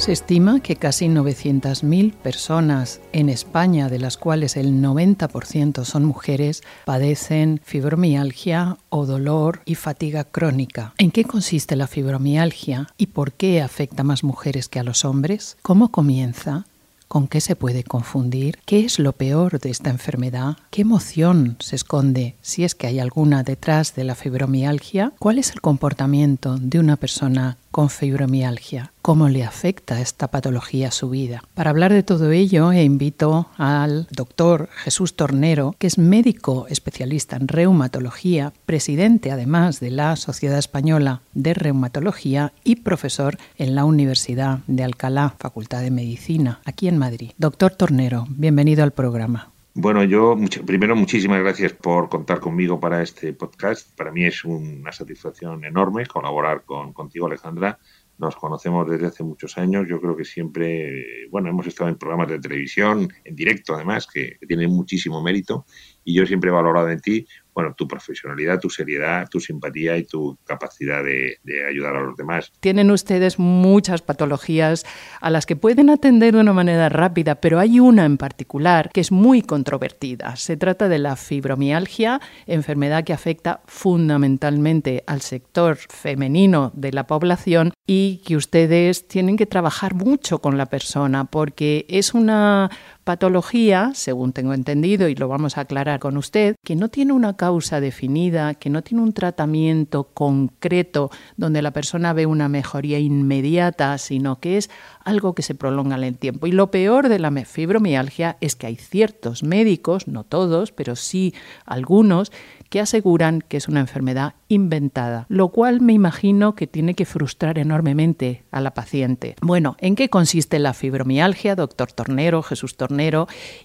Se estima que casi 900.000 personas en España, de las cuales el 90% son mujeres, padecen fibromialgia o dolor y fatiga crónica. ¿En qué consiste la fibromialgia y por qué afecta más mujeres que a los hombres? ¿Cómo comienza? ¿Con qué se puede confundir? ¿Qué es lo peor de esta enfermedad? ¿Qué emoción se esconde, si es que hay alguna, detrás de la fibromialgia? ¿Cuál es el comportamiento de una persona con fibromialgia. ¿Cómo le afecta esta patología a su vida? Para hablar de todo ello, invito al doctor Jesús Tornero, que es médico especialista en reumatología, presidente además de la Sociedad Española de Reumatología y profesor en la Universidad de Alcalá, Facultad de Medicina, aquí en Madrid. Doctor Tornero, bienvenido al programa. Bueno, yo primero muchísimas gracias por contar conmigo para este podcast. Para mí es una satisfacción enorme colaborar con, contigo, Alejandra. Nos conocemos desde hace muchos años. Yo creo que siempre, bueno, hemos estado en programas de televisión, en directo además, que, que muchísimo mérito. Y yo siempre he valorado en ti bueno, tu profesionalidad, tu seriedad, tu simpatía y tu capacidad de, ayudar a los demás. Tienen ustedes muchas patologías a las que pueden atender de una manera rápida, pero hay una en particular que es muy controvertida. Se trata de la fibromialgia, enfermedad que afecta fundamentalmente al sector femenino de la población y que ustedes tienen que trabajar mucho con la persona porque es una patología, según tengo entendido y lo vamos a aclarar con usted, que no tiene una causa definida, que no tiene un tratamiento concreto donde la persona ve una mejoría inmediata, sino que es algo que se prolonga en el tiempo. Y lo peor de la fibromialgia es que hay ciertos médicos, no todos, pero sí algunos, que aseguran que es una enfermedad inventada, lo cual me imagino que tiene que frustrar enormemente a la paciente. Bueno, ¿en qué consiste la fibromialgia, doctor Tornero, Jesús Tornero,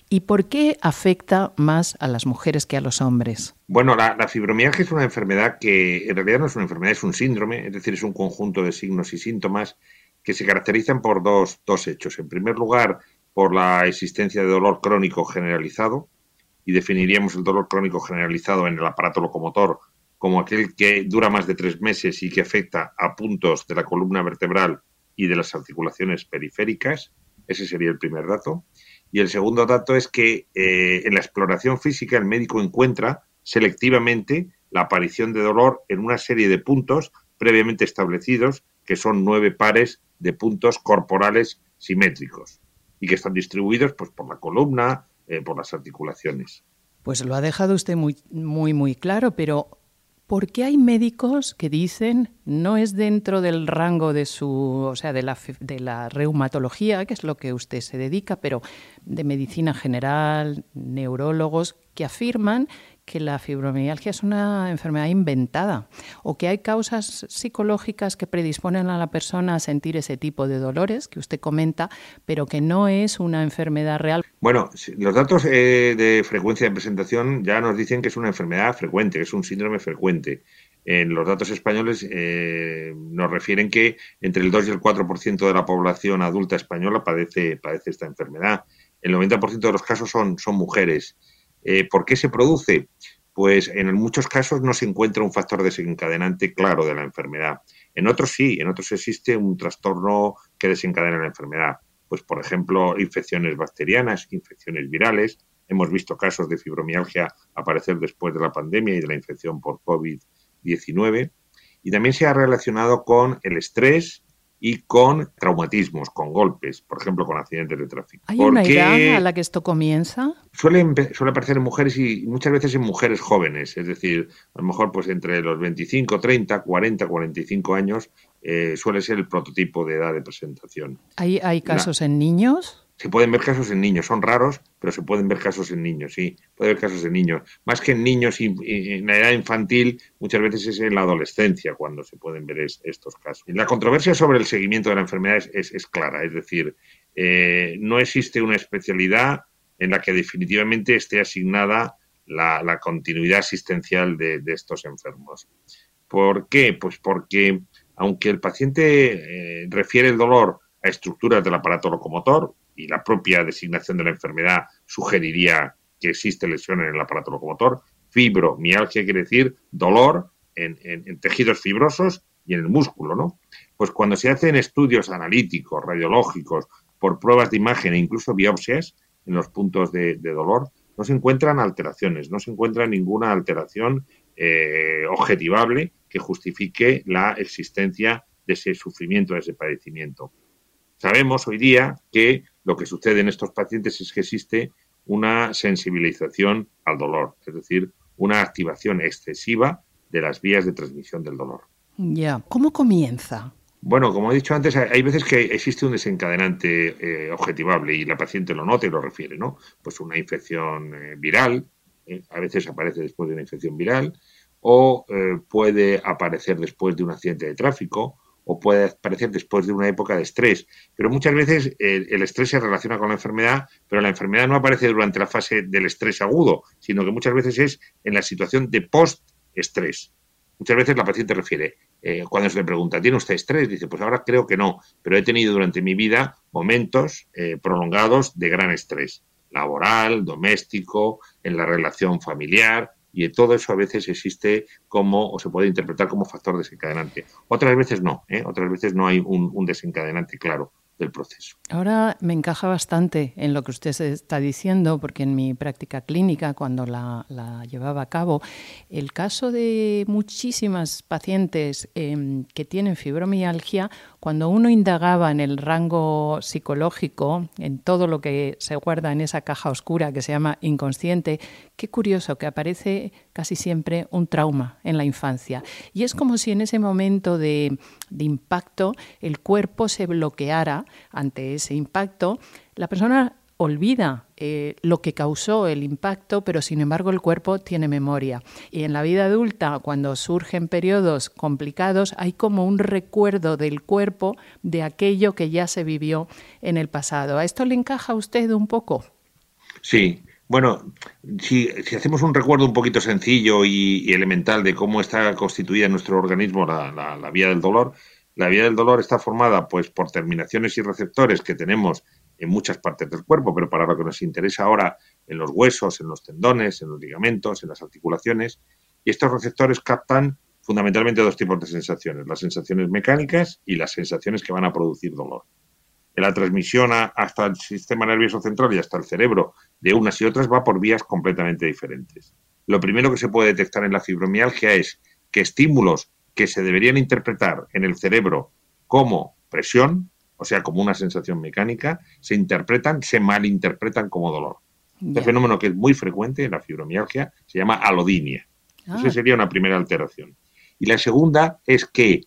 y por qué afecta más a las mujeres que a los hombres? Bueno, la, fibromialgia es una enfermedad que en realidad no es una enfermedad, es un síndrome, es decir, es un conjunto de signos y síntomas que se caracterizan por dos, dos hechos. En primer lugar, por la existencia de dolor crónico generalizado, y definiríamos el dolor crónico generalizado en el aparato locomotor como aquel que dura más de tres meses y que afecta a puntos de la columna vertebral y de las articulaciones periféricas. Ese sería el primer dato. Y el segundo dato es que eh, en la exploración física el médico encuentra selectivamente la aparición de dolor en una serie de puntos previamente establecidos, que son nueve pares de puntos corporales simétricos y que están distribuidos pues, por la columna, eh, por las articulaciones. Pues lo ha dejado usted muy, muy, muy claro, pero ¿por qué hay médicos que dicen no es dentro del rango de su, o sea, de la, de la reumatología, que es lo que usted se dedica, pero de medicina general, neurólogos, que afirman que la fibromialgia es una enfermedad inventada o que hay causas psicológicas que predisponen a la persona a sentir ese tipo de dolores que usted comenta, pero que no es una enfermedad real. Bueno, los datos eh, de frecuencia de presentación ya nos dicen que es una enfermedad frecuente, que es un síndrome frecuente. En los datos españoles eh, nos refieren que entre el 2 y el 4% de la población adulta española padece, padece esta enfermedad. El 90% de los casos son, son mujeres. Eh, ¿Por qué se produce? Pues en muchos casos no se encuentra un factor desencadenante claro de la enfermedad. En otros sí, en otros existe un trastorno que desencadena la enfermedad. Pues, por ejemplo, infecciones bacterianas, infecciones virales. Hemos visto casos de fibromialgia aparecer después de la pandemia y de la infección por COVID-19. Y también se ha relacionado con el estrés y con traumatismos, con golpes, por ejemplo, con accidentes de tráfico. ¿Hay una edad a la que esto comienza? Suele, suele aparecer en mujeres y muchas veces en mujeres jóvenes, es decir, a lo mejor pues entre los 25, 30, 40, 45 años eh, suele ser el prototipo de edad de presentación. ¿Hay, hay casos en niños? Se pueden ver casos en niños, son raros, pero se pueden ver casos en niños, sí, puede haber casos en niños. Más que en niños y, en la edad infantil, muchas veces es en la adolescencia cuando se pueden ver estos casos. La controversia sobre el seguimiento de la enfermedad es, clara, es decir, eh, no existe una especialidad en la que definitivamente esté asignada la, continuidad asistencial de, estos enfermos. ¿Por qué? Pues porque aunque el paciente eh, refiere el dolor a estructuras del aparato locomotor, y la propia designación de la enfermedad sugeriría que existe lesión en el aparato locomotor. Fibromialgia quiere decir dolor en, tejidos fibrosos y en el músculo, ¿no? Pues cuando se hacen estudios analíticos, radiológicos, por pruebas de imagen e incluso biopsias en los puntos de, dolor, no se encuentran alteraciones, no se encuentra ninguna alteración eh, objetivable que justifique la existencia de ese sufrimiento, de ese padecimiento. Sabemos hoy día que lo que sucede en estos pacientes es que existe una sensibilización al dolor, es decir, una activación excesiva de las vías de transmisión del dolor. Ya, ¿cómo comienza? Bueno, como he dicho antes, hay veces que existe un desencadenante eh, objetivable y la paciente lo nota y lo refiere, ¿no? Pues una infección eh, viral, eh, a veces aparece después de una infección viral, o puede aparecer después de un accidente de tráfico, o puede aparecer después de una época de estrés. Pero muchas veces el, estrés se relaciona con la enfermedad, pero la enfermedad no aparece durante la fase del estrés agudo, sino que muchas veces es en la situación de post-estrés. Muchas veces la paciente refiere, eh, cuando se le pregunta, ¿tiene usted estrés? Dice, pues ahora creo que no, pero he tenido durante mi vida momentos eh, prolongados de gran estrés, laboral, doméstico, en la relación familiar, y todo eso a veces existe como, o se puede interpretar como factor desencadenante. Otras veces no, ¿eh? otras veces no hay un desencadenante claro Ahora me encaja bastante en lo que usted está diciendo, porque en mi práctica clínica, cuando la, llevaba a cabo, el caso de muchísimas pacientes em, que tienen fibromialgia, cuando uno indagaba en el rango psicológico, en todo lo que se guarda en esa caja oscura que se llama inconsciente, qué curioso que aparece casi siempre un trauma en la infancia. Y es como si en ese momento de, impacto el cuerpo se bloqueara ante ese impacto. La persona olvida eh, lo que causó el impacto, pero sin embargo el cuerpo tiene memoria. Y en la vida adulta, cuando surgen periodos complicados, hay como un recuerdo del cuerpo de aquello que ya se vivió en el pasado. ¿A esto le encaja a usted un poco? Sí, bueno, si, hacemos un recuerdo un poquito sencillo y, elemental de cómo está constituida en nuestro organismo la, vía del dolor, la vía del dolor está formada pues por terminaciones y receptores que tenemos en muchas partes del cuerpo, pero para lo que nos interesa ahora en los huesos, en los tendones, en los ligamentos, en las articulaciones, y estos receptores captan fundamentalmente dos tipos de sensaciones, las sensaciones mecánicas y las sensaciones que van a producir dolor la transmisión hasta el sistema nervioso central y hasta el cerebro de unas y otras va por vías completamente diferentes. Lo primero que se puede detectar en la fibromialgia es que estímulos que se deberían interpretar en el cerebro como presión, o sea, como una sensación mecánica, se interpretan, se malinterpretan como dolor. Este fenómeno que es muy frecuente en la fibromialgia se llama alodinia. Ah. Esa sería una primera alteración. Y la segunda es que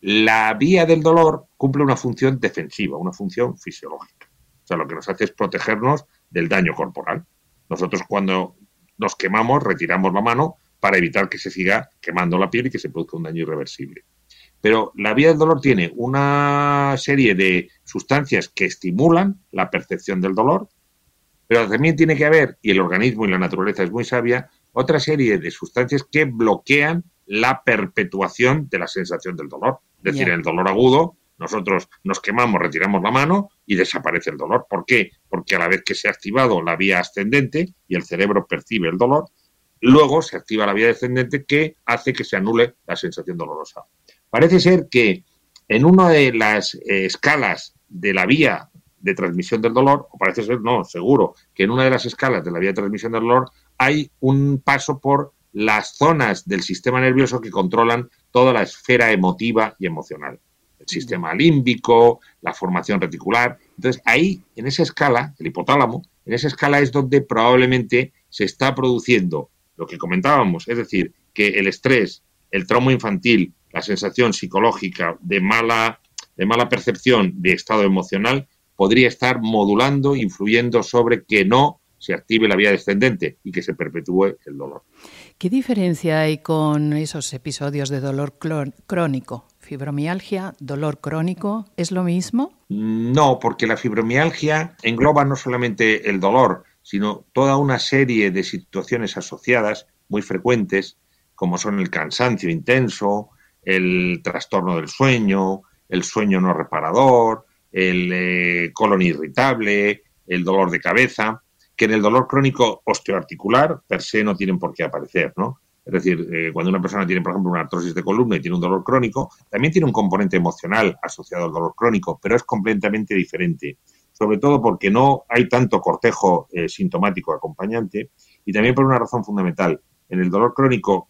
la vía del dolor cumple una función defensiva, una función fisiológica. O sea, lo que nos hace es protegernos del daño corporal. Nosotros cuando nos quemamos retiramos la mano para evitar que se siga quemando la piel y que se produzca un daño irreversible. Pero la vía del dolor tiene una serie de sustancias que estimulan la percepción del dolor, pero también tiene que haber, y el organismo y la naturaleza es muy sabia, otra serie de sustancias que bloquean la perpetuación de la sensación del dolor. Es decir, el dolor agudo, nosotros nos quemamos, retiramos la mano y desaparece el dolor. ¿Por qué? Porque a la vez que se ha activado la vía ascendente y el cerebro percibe el dolor, luego se activa la vía descendente que hace que se anule la sensación dolorosa. Parece ser que en una de las eh, escalas de la vía de transmisión del dolor, o parece ser, no, seguro, que en una de las escalas de la vía de transmisión del dolor hay un paso por las zonas del sistema nervioso que controlan toda la esfera emotiva y emocional. Es sistema límbico, la formación reticular. Entonces, ahí, en esa escala, el hipotálamo, en esa escala es donde probablemente se está produciendo lo que comentábamos, es decir, que el estrés, el trauma infantil, la sensación psicológica de mala, de mala percepción de estado emocional, podría estar modulando, influyendo sobre que no se active la vía descendente y que se perpetúe el dolor. ¿Qué diferencia hay con esos episodios de dolor crónico? ¿Fibromialgia, dolor crónico, es lo mismo? No, porque la fibromialgia engloba no solamente el dolor, sino toda una serie de situaciones asociadas muy frecuentes, como son el cansancio intenso, el trastorno del sueño, el sueño no reparador, el eh, colon irritable, el dolor de cabeza, que en el dolor crónico osteoarticular per se no tienen por qué aparecer, ¿no? Es decir, eh, cuando una persona tiene, por ejemplo, una artrosis de columna y tiene un dolor crónico, también tiene un componente emocional asociado al dolor crónico, pero es completamente diferente. Sobre todo porque no hay tanto cortejo eh, sintomático acompañante y también por una razón fundamental. En el dolor crónico,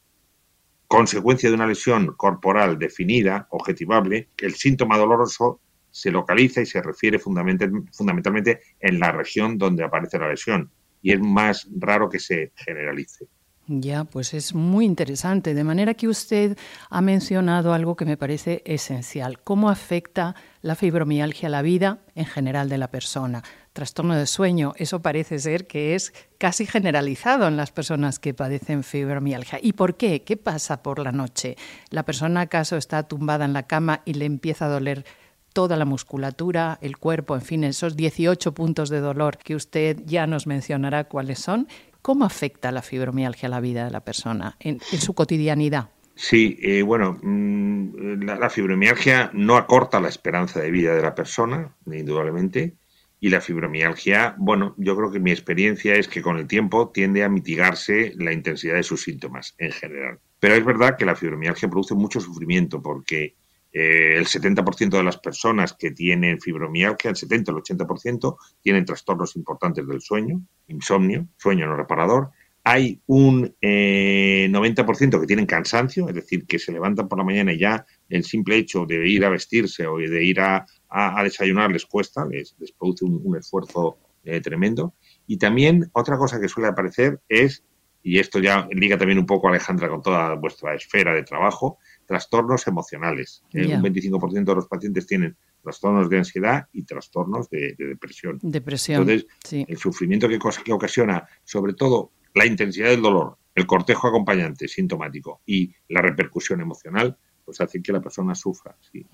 consecuencia de una lesión corporal definida, objetivable, el síntoma doloroso se localiza y se refiere fundamentalmente en la región donde aparece la lesión y es más raro que se generalice. Ya, pues es muy interesante. De manera que usted ha mencionado algo que me parece esencial. ¿Cómo afecta la fibromialgia a la vida en general de la persona? Trastorno de sueño, eso parece ser que es casi generalizado en las personas que padecen fibromialgia. ¿Y por qué? ¿Qué pasa por la noche? ¿La persona acaso está tumbada en la cama y le empieza a doler toda la musculatura, el cuerpo, en fin, esos 18 puntos de dolor que usted ya nos mencionará cuáles son? ¿Cómo afecta la fibromialgia a la vida de la persona en, su cotidianidad? Sí, eh, bueno, mm, la, fibromialgia no acorta la esperanza de vida de la persona, indudablemente, y la fibromialgia, bueno, yo creo que mi experiencia es que con el tiempo tiende a mitigarse la intensidad de sus síntomas en general. Pero es verdad que la fibromialgia produce mucho sufrimiento porque eh, el 70% de las personas que tienen fibromialgia, el 70 el 80%, tienen trastornos importantes del sueño, insomnio, sueño no reparador. Hay un 90% eh, que tienen cansancio, es decir, que se levantan por la mañana y ya el simple hecho de ir a vestirse o de ir a, desayunar les cuesta, les, produce un, esfuerzo eh, tremendo. Y también otra cosa que suele aparecer es, y esto ya liga también un poco, Alejandra, con toda vuestra esfera de trabajo, trastornos emocionales. ¿eh? Un 25% de los pacientes tienen trastornos de ansiedad y trastornos de, depresión. Depresión. Entonces, el sufrimiento que, que ocasiona, sobre todo, la intensidad del dolor, el cortejo acompañante sintomático y la repercusión emocional, pues hace que la persona sufra, sí,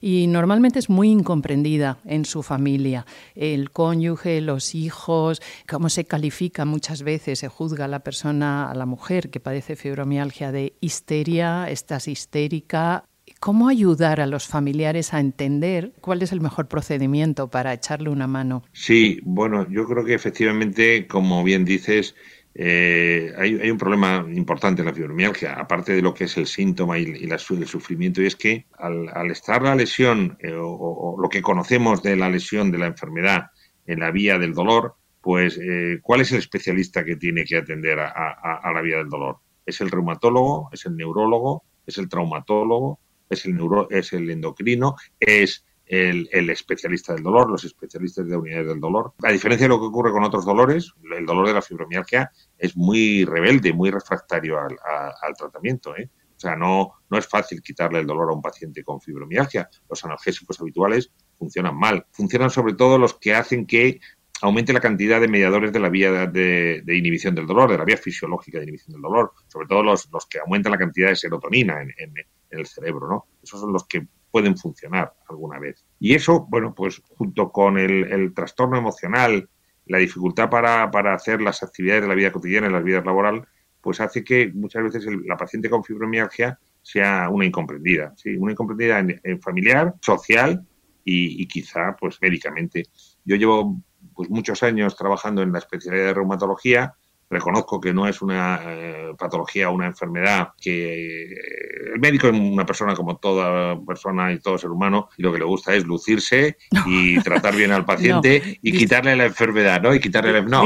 Y normalmente es muy incomprendida en su familia. El cónyuge, los hijos, cómo se califica muchas veces, se juzga a la persona, a la mujer que padece fibromialgia de histeria, estás histérica, ¿Cómo ayudar a los familiares a entender cuál es el mejor procedimiento para echarle una mano? Sí, bueno, yo creo que efectivamente, como bien dices, eh, hay, un problema importante en la fibromialgia, aparte de lo que es el síntoma y, el sufrimiento, y es que al, estar la lesión eh, o, lo que conocemos de la lesión de la enfermedad en la vía del dolor, pues eh, ¿cuál es el especialista que tiene que atender a, la vía del dolor? ¿Es el reumatólogo? ¿Es el neurólogo? ¿Es el traumatólogo? ¿Es el, neuro, es el endocrino? ¿Es el, especialista del dolor, los especialistas de unidades del dolor. A diferencia de lo que ocurre con otros dolores, el dolor de la fibromialgia es muy rebelde, muy refractario al, tratamiento. ¿eh? O sea, no, no es fácil quitarle el dolor a un paciente con fibromialgia. Los analgésicos habituales funcionan mal. Funcionan sobre todo los que hacen que aumente la cantidad de mediadores de la vía de, inhibición del dolor, de la vía fisiológica de inhibición del dolor, sobre todo los, los que aumentan la cantidad de serotonina en, en el cerebro, ¿no? Esos son los que pueden funcionar alguna vez. Y eso, bueno, pues junto con el, trastorno emocional, la dificultad para, hacer las actividades de la vida cotidiana y las vidas laboral, pues hace que muchas veces la paciente con fibromialgia sea una incomprendida, ¿sí? una incomprendida en, familiar, social y, quizá pues médicamente. Yo llevo pues muchos años trabajando en la especialidad de reumatología, reconozco que no es una eh, patología, una enfermedad que eh, el médico es una persona como toda persona y todo ser humano y lo que le gusta es lucirse y tratar bien al paciente y quitarle la enfermedad, ¿no? Y quitarle la... No,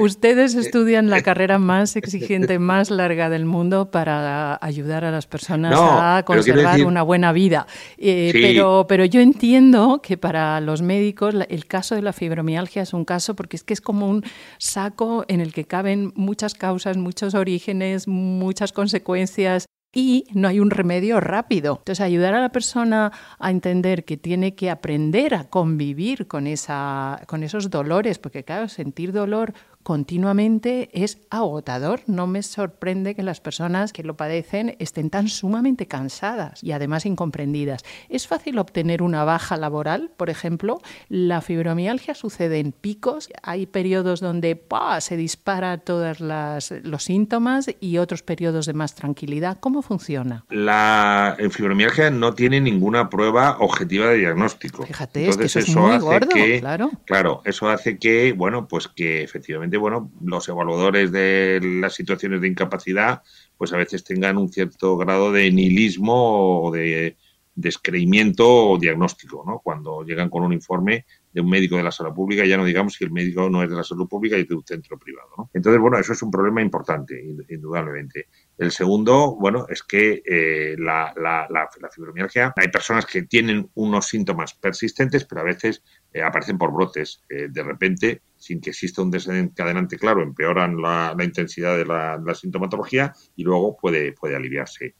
Ustedes estudian la carrera más exigente, más larga del mundo para ayudar a las personas a conservar una buena vida. pero, pero yo entiendo que para los médicos el caso de la fibromialgia es un caso porque es que es como un saco en el que muchas causas, muchos orígenes, muchas consecuencias y no hay un remedio rápido. Entonces, ayudar a la persona a entender que tiene que aprender a convivir con, esa, con esos dolores, porque claro, sentir dolor continuamente es agotador. No me sorprende que las personas que lo padecen estén tan sumamente cansadas y además incomprendidas. ¿Es fácil obtener una baja laboral, por ejemplo? La fibromialgia sucede en picos. Hay periodos donde se disparan todos los síntomas y otros periodos de más tranquilidad. ¿Cómo funciona? La fibromialgia no tiene ninguna prueba objetiva de diagnóstico. Fíjate, es que eso, es muy gordo, claro. Claro, eso hace que, bueno, pues que efectivamente bueno, los evaluadores de las situaciones de incapacidad, pues a veces tengan un cierto grado de nihilismo o de descreimiento o diagnóstico, ¿no? Cuando llegan con un informe de un médico de la salud pública, ya no digamos que el médico no es de la salud pública y es de un centro privado, ¿no? Entonces, bueno, eso es un problema importante, indudablemente. El segundo, bueno, es que eh, la, la, fibromialgia, hay personas que tienen unos síntomas persistentes, pero a veces eh, aparecen por brotes. Eh, de repente, sin que exista un desencadenante claro, empeoran la, intensidad de la, sintomatología y luego puede, puede aliviarse.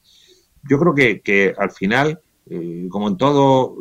Yo creo que, que al final, como en todo,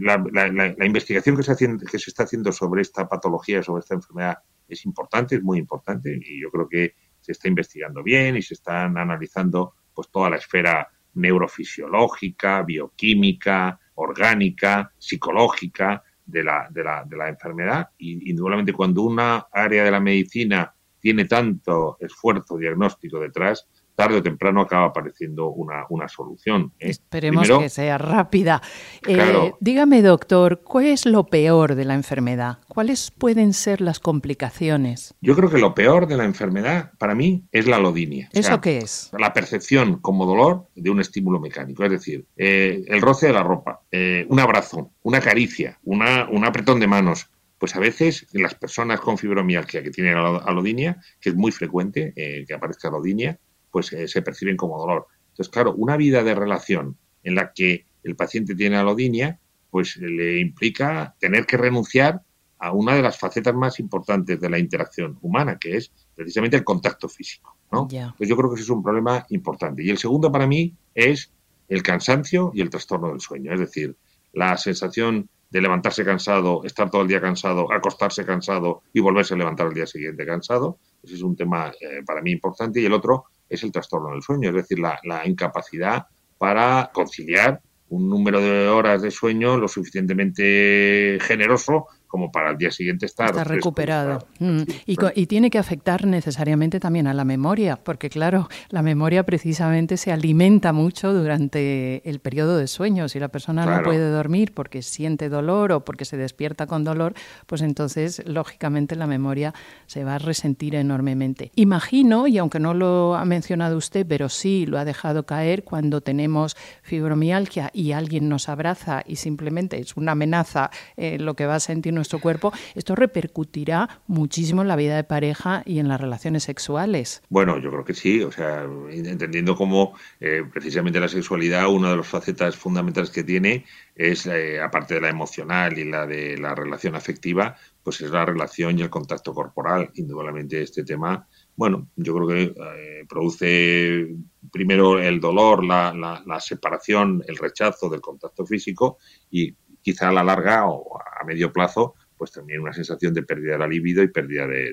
la, investigación que se, que se está haciendo sobre esta patología, sobre esta enfermedad, es importante, es muy importante y yo creo que se está investigando bien y se están analizando pues toda la esfera neurofisiológica, bioquímica, orgánica, psicológica de la, de la, de la enfermedad. Y indudablemente cuando una área de la medicina tiene tanto esfuerzo diagnóstico detrás, tarde o temprano acaba apareciendo una, una solución. ¿eh? Esperemos que sea rápida. Eh, dígame, doctor, ¿cuál es lo peor de la enfermedad? ¿Cuáles pueden ser las complicaciones? Yo creo que lo peor de la enfermedad, para mí, es la alodinia. ¿Eso qué es? La percepción como dolor de un estímulo mecánico. Es decir, eh, el roce de la ropa, un abrazo, una caricia, una, un apretón de manos, pues a veces las personas con fibromialgia que tienen alodinia, que es muy frecuente que aparezca alodinia, pues eh, se perciben como dolor. Entonces, claro, una vida de relación en la que el paciente tiene alodinia, pues le implica tener que renunciar a una de las facetas más importantes de la interacción humana, que es precisamente el contacto físico. ¿no? Pues yo creo que ese es un problema importante. Y el segundo para mí es el cansancio y el trastorno del sueño. Es decir, la sensación de levantarse cansado, estar todo el día cansado, acostarse cansado y volverse a levantar al día siguiente cansado. Ese es un tema eh, para mí importante. Y el otro es el trastorno del sueño, es decir, la, la incapacidad para conciliar un número de horas de sueño lo suficientemente generoso como para el día siguiente estar, Está recuperado. Mm. y, tiene que afectar necesariamente también a la memoria, porque claro, la memoria precisamente se alimenta mucho durante el periodo de sueño. Si la persona no puede dormir porque siente dolor o porque se despierta con dolor, pues entonces lógicamente la memoria se va a resentir enormemente. Imagino, y aunque no lo ha mencionado usted, pero sí lo ha dejado caer, cuando tenemos fibromialgia y alguien nos abraza y simplemente es una amenaza eh, lo que va a sentir nuestro cuerpo, esto repercutirá muchísimo en la vida de pareja y en las relaciones sexuales. Bueno, yo creo que sí, o sea, entendiendo cómo eh, precisamente la sexualidad, una de las facetas fundamentales que tiene es, eh, aparte de la emocional y la de la relación afectiva, pues es la relación y el contacto corporal. Indudablemente este tema, bueno, yo creo que eh, produce primero el dolor, la, la, separación, el rechazo del contacto físico y quizá a la larga o a medio plazo pues también una sensación de pérdida de la libido y pérdida de,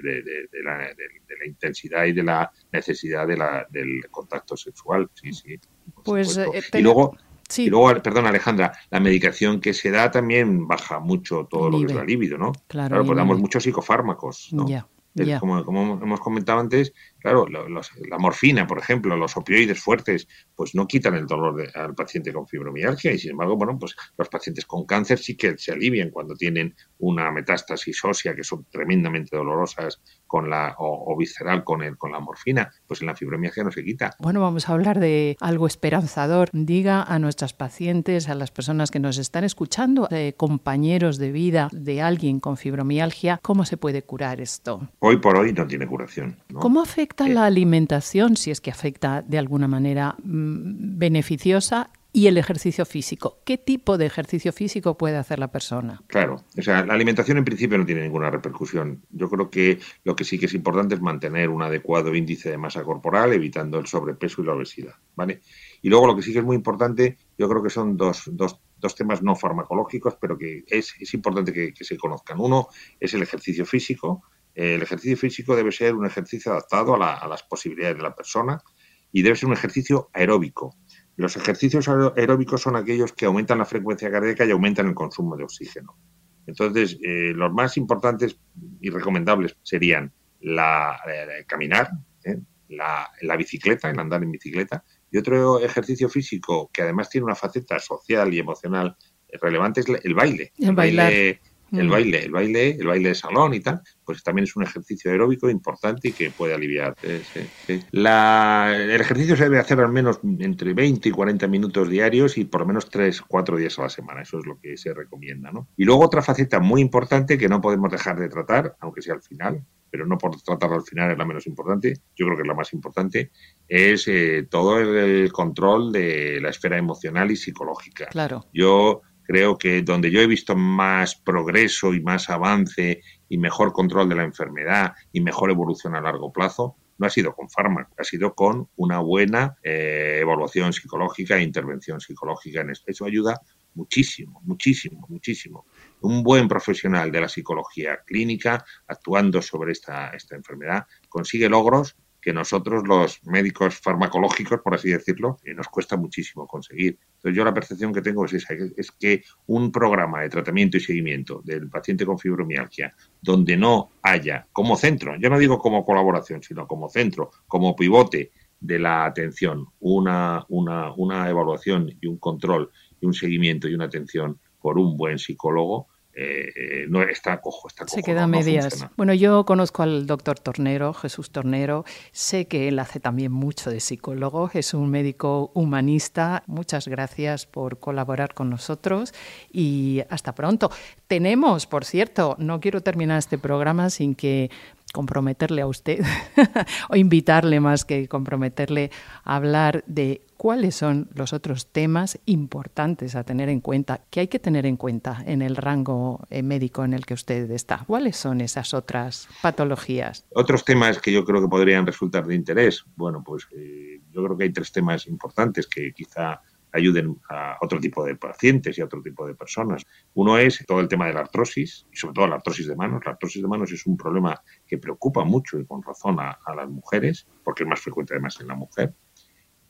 la, intensidad y de la necesidad del contacto sexual. Sí, sí. Pues, eh, y luego, y luego, perdón Alejandra, la medicación que se da también baja mucho todo lo que es la libido, ¿no? Claro, claro pues damos muchos psicofármacos, ¿no? Como, hemos comentado antes, claro, la morfina, por ejemplo, los opioides fuertes, pues no quitan el dolor al paciente con fibromialgia y sin embargo, bueno, pues los pacientes con cáncer sí que se alivian cuando tienen una metástasis ósea que son tremendamente dolorosas con la o, visceral con el con la morfina, pues en la fibromialgia no se quita. Bueno, vamos a hablar de algo esperanzador. Diga a nuestras pacientes, a las personas que nos están escuchando, de compañeros de vida de alguien con fibromialgia, cómo se puede curar esto. Hoy por hoy no tiene curación. ¿Cómo afecta eh. la alimentación, si es que afecta de alguna manera mm, beneficiosa, y el ejercicio físico. ¿Qué tipo de ejercicio físico puede hacer la persona? Claro, o sea, la alimentación en principio no tiene ninguna repercusión. Yo creo que lo que sí que es importante es mantener un adecuado índice de masa corporal, evitando el sobrepeso y la obesidad, ¿vale? Y luego lo que sí que es muy importante, yo creo que son dos, dos, dos temas no farmacológicos, pero que es, es importante que, se conozcan. Uno es el ejercicio físico, el ejercicio físico debe ser un ejercicio adaptado a, las posibilidades de la persona y debe ser un ejercicio aeróbico. Los ejercicios aeróbicos son aquellos que aumentan la frecuencia cardíaca y aumentan el consumo de oxígeno. Entonces, eh, los más importantes y recomendables serían la, eh, caminar, ¿eh? la, la, bicicleta, el andar en bicicleta, y otro ejercicio físico que además tiene una faceta social y emocional relevante es el baile. El, baile el mm. baile, el baile, el baile de salón y tal, pues también es un ejercicio aeróbico importante y que puede aliviar. La, el ejercicio se debe hacer al menos entre 20 y 40 minutos diarios y por lo menos 3, 4 días a la semana. Eso es lo que se recomienda. ¿no? Y luego otra faceta muy importante que no podemos dejar de tratar, aunque sea al final, pero no por tratarlo al final es la menos importante, yo creo que es la más importante, es eh, todo el, control de la esfera emocional y psicológica. Claro. Yo creo que donde yo he visto más progreso y más avance y mejor control de la enfermedad y mejor evolución a largo plazo, no ha sido con fármacos, ha sido con una buena eh, evaluación psicológica e intervención psicológica en esto. Eso ayuda muchísimo, muchísimo, muchísimo. Un buen profesional de la psicología clínica actuando sobre esta, esta enfermedad consigue logros que nosotros los médicos farmacológicos, por así decirlo, eh, nos cuesta muchísimo conseguir. Entonces yo la percepción que tengo es esa, es que un programa de tratamiento y seguimiento del paciente con fibromialgia donde no haya como centro, yo no digo como colaboración, sino como centro, como pivote de la atención, una, una, una evaluación y un control y un seguimiento y una atención por un buen psicólogo, eh, no está cojo, está cojo. Se queda medias. bueno, yo conozco al doctor Tornero, Jesús Tornero, sé que él hace también mucho de psicólogo, es un médico humanista. Muchas gracias por colaborar con nosotros y hasta pronto. Tenemos, por cierto, no quiero terminar este programa sin que comprometerle a usted o invitarle más que comprometerle a hablar de cuáles son los otros temas importantes a tener en cuenta, que hay que tener en cuenta en el rango eh, médico en el que usted está. ¿Cuáles son esas otras patologías? Otros temas que yo creo que podrían resultar de interés. Bueno, pues eh, yo creo que hay tres temas importantes que quizá ayuden a otro tipo de pacientes y a otro tipo de personas. Uno es todo el tema de la artrosis, y sobre todo la artrosis de manos. La artrosis de manos es un problema que preocupa mucho y con razón a las mujeres, porque es más frecuente además en la mujer.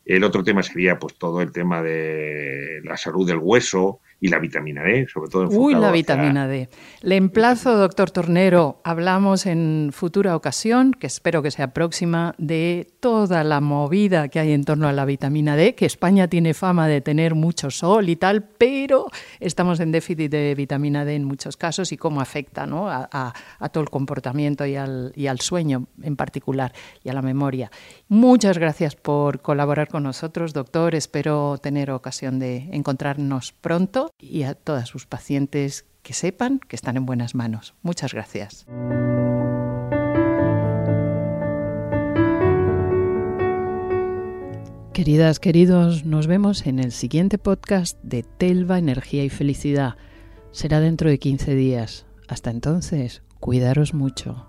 El otro tema sería pues todo el tema de la salud del hueso y la vitamina D, sobre todo. Uy, la vitamina D. Le emplazo, doctor Tornero, hablamos en futura ocasión, que espero que sea próxima, de toda la movida que hay en torno a la vitamina D, que España tiene fama de tener mucho sol y tal, pero estamos en déficit de vitamina D en muchos casos y cómo afecta ¿no? a, todo el comportamiento y al, y al sueño en particular y a la memoria. Muchas gracias por colaborar con nosotros, doctor. Espero tener ocasión de encontrarnos pronto y a todas sus pacientes que sepan que están en buenas manos. Muchas gracias. Queridas, queridos, nos vemos en el siguiente podcast de Telva, Energía y Felicidad. Será dentro de 15 días. Hasta entonces, cuidaros mucho.